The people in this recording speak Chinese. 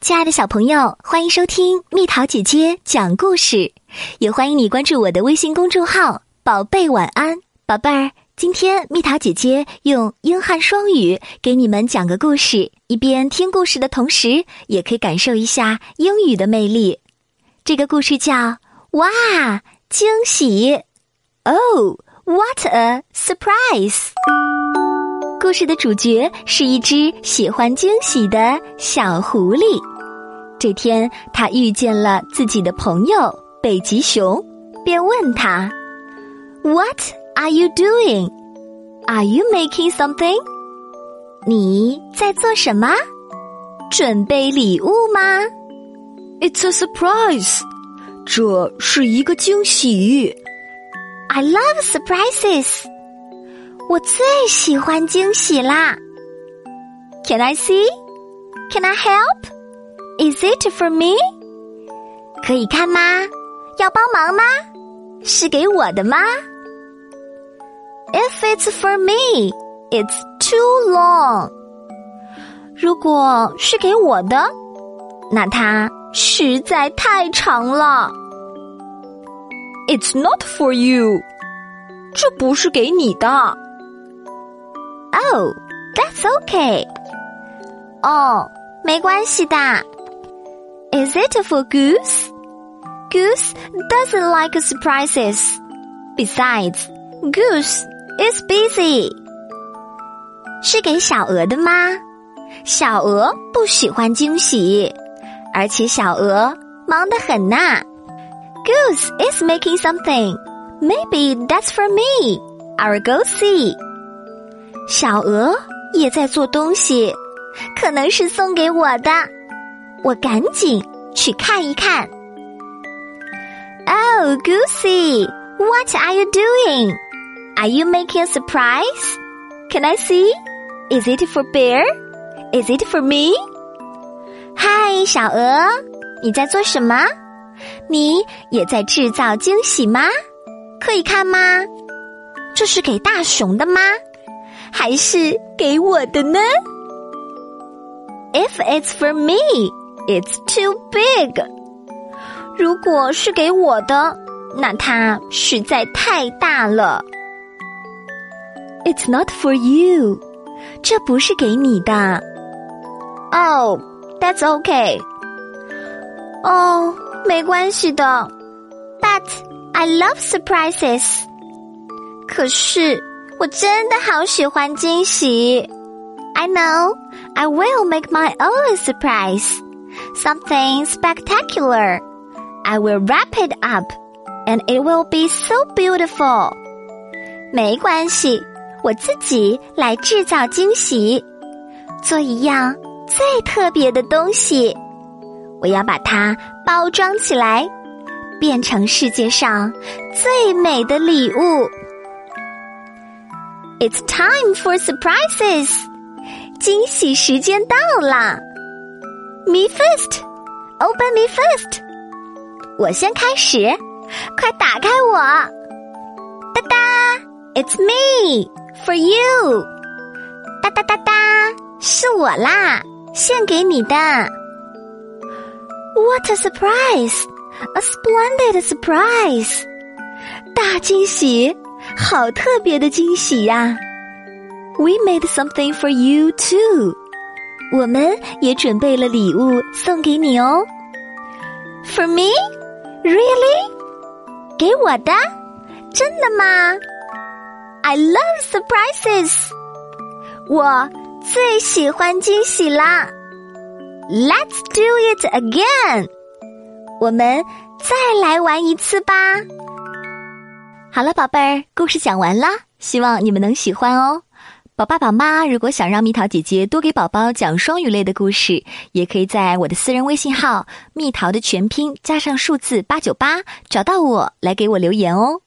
亲爱的小朋友，欢迎收听蜜桃姐姐讲故事，也欢迎你关注我的微信公众号“宝贝晚安宝贝儿”。今天蜜桃姐姐用英汉双语给你们讲个故事，一边听故事的同时，也可以感受一下英语的魅力。这个故事叫《哇惊喜》，Oh what a surprise！故事的主角是一只喜欢惊喜的小狐狸。这天，他遇见了自己的朋友北极熊，便问他：“What are you doing? Are you making something？” 你在做什么？准备礼物吗？It's a surprise，这是一个惊喜。I love surprises，我最喜欢惊喜啦。Can I see? Can I help? Is it for me？可以看吗？要帮忙吗？是给我的吗？If it's for me, it's too long。如果是给我的，那它实在太长了。It's not for you。这不是给你的。Oh, that's okay。哦，没关系的。Is it for Goose? Goose doesn't like surprises. Besides, Goose is busy. 是给小鹅的吗？小鹅不喜欢惊喜，而且小鹅忙得很呐。Goose is making something. Maybe that's for me. I'll go see. 小鹅也在做东西，可能是送给我的。 我赶紧去看一看。Oh, Goosey, what are you doing? Are you making a surprise? Can I see? Is it for Bear? Is it for me? 嗨，小鹅，你在做什么？你也在制造惊喜吗？可以看吗？这是给大熊的吗？还是给我的呢？If it's for me, It's too big。如果是给我的，那它实在太大了。It's not for you。这不是给你的。Oh, that's okay。哦，没关系的。But I love surprises。可是我真的好喜欢惊喜。I know I will make my own surprise Something spectacular. I will wrap it up, and it will be so beautiful. 没关系，我自己来制造惊喜，做一样最特别的东西。我要把它包装起来，变成世界上最美的礼物。It's time for surprises. 惊喜时间到了。Me first, open me first. 我先开始，快打开我！哒哒，It's me for you。哒哒哒哒，是我啦，献给你的。What a surprise! A splendid surprise! 大惊喜，好特别的惊喜呀！We made something for you too. 我们也准备了礼物送给你哦。For me, really？给我的？真的吗？I love surprises。我最喜欢惊喜啦。Let's do it again。我们再来玩一次吧。好了，宝贝儿，故事讲完啦，希望你们能喜欢哦。宝爸宝妈，如果想让蜜桃姐姐多给宝宝讲双语类的故事，也可以在我的私人微信号“蜜桃”的全拼加上数字八九八找到我，来给我留言哦。